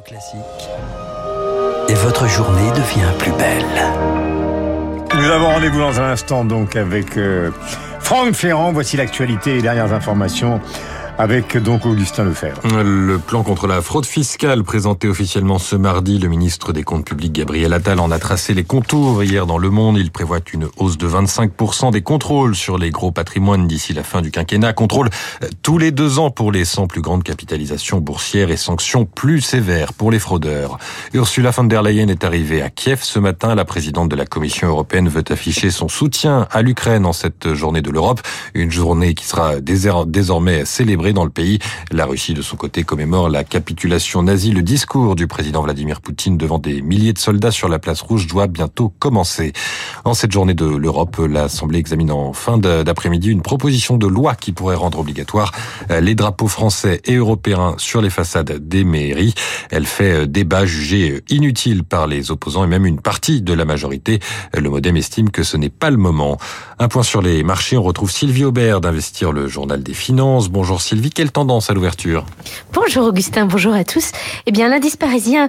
Classique. Et votre journée devient plus belle. Nous avons rendez-vous dans un instant donc avec euh, Franck Ferrand. Voici l'actualité et les dernières informations avec donc Augustin Lefebvre. Le plan contre la fraude fiscale présenté officiellement ce mardi, le ministre des Comptes publics Gabriel Attal en a tracé les contours hier dans Le Monde. Il prévoit une hausse de 25% des contrôles sur les gros patrimoines d'ici la fin du quinquennat. Contrôle euh, tous les deux ans pour les 100 plus grandes capitalisations boursières et sanctions plus sévères pour les fraudeurs. Ursula von der Leyen est arrivée à Kiev ce matin. La présidente de la Commission européenne veut afficher son soutien à l'Ukraine en cette journée de l'Europe. Une journée qui sera désormais célébrée dans le pays. La Russie, de son côté, commémore la capitulation nazie. Le discours du président Vladimir Poutine devant des milliers de soldats sur la place rouge doit bientôt commencer. En cette journée de l'Europe, l'Assemblée examine en fin d'après-midi une proposition de loi qui pourrait rendre obligatoire euh, les drapeaux français et européens sur les façades des mairies. Elle fait euh, débat jugé inutile par les opposants et même une partie de la majorité. Le Modem estime que ce n'est pas le moment. Un point sur les marchés, on retrouve Sylvie Aubert d'Investir le Journal des Finances. Bonjour Sylvie. Quelle tendance à l'ouverture? Bonjour Augustin, bonjour à tous. Eh bien, l'indice parisien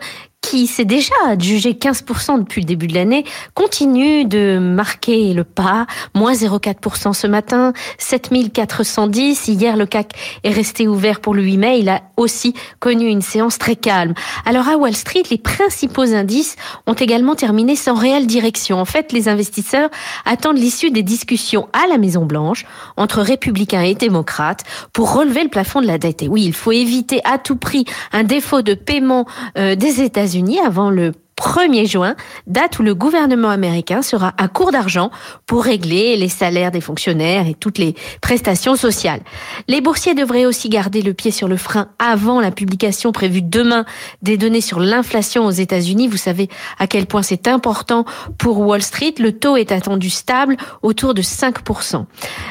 qui s'est déjà jugé 15% depuis le début de l'année, continue de marquer le pas, moins 0,4% ce matin, 7410. Hier, le CAC est resté ouvert pour le 8 mai. Il a aussi connu une séance très calme. Alors à Wall Street, les principaux indices ont également terminé sans réelle direction. En fait, les investisseurs attendent l'issue des discussions à la Maison Blanche entre républicains et démocrates pour relever le plafond de la dette. Et oui, il faut éviter à tout prix un défaut de paiement euh, des États-Unis unis avant le 1er juin, date où le gouvernement américain sera à court d'argent pour régler les salaires des fonctionnaires et toutes les prestations sociales. Les boursiers devraient aussi garder le pied sur le frein avant la publication prévue demain des données sur l'inflation aux États-Unis. Vous savez à quel point c'est important pour Wall Street. Le taux est attendu stable autour de 5%.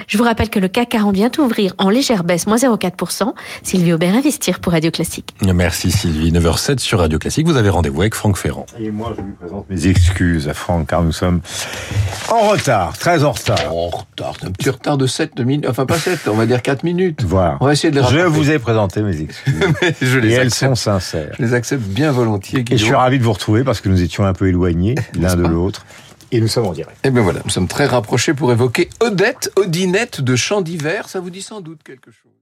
Je vous rappelle que le CAC 40 vient ouvrir en légère baisse, moins 0,4%. Sylvie Aubert, Investir pour Radio Classique. Merci Sylvie. 9h07 sur Radio Classique. Vous avez rendez-vous avec Franck Ferrand. Et moi, je lui présente mes excuses à Franck, car nous sommes en retard, très en retard. En retard, un petit retard de 7 minutes, enfin pas 7, on va dire 4 minutes. Voilà. On va essayer de les Je vous ai présenté mes excuses. je les Et elles sont sincères. Je les accepte bien volontiers, Et je suis ravi de vous retrouver parce que nous étions un peu éloignés l'un de l'autre. Et nous sommes en direct. Et bien voilà, nous sommes très rapprochés pour évoquer Odette, Odinette de Chant d'hiver, ça vous dit sans doute quelque chose.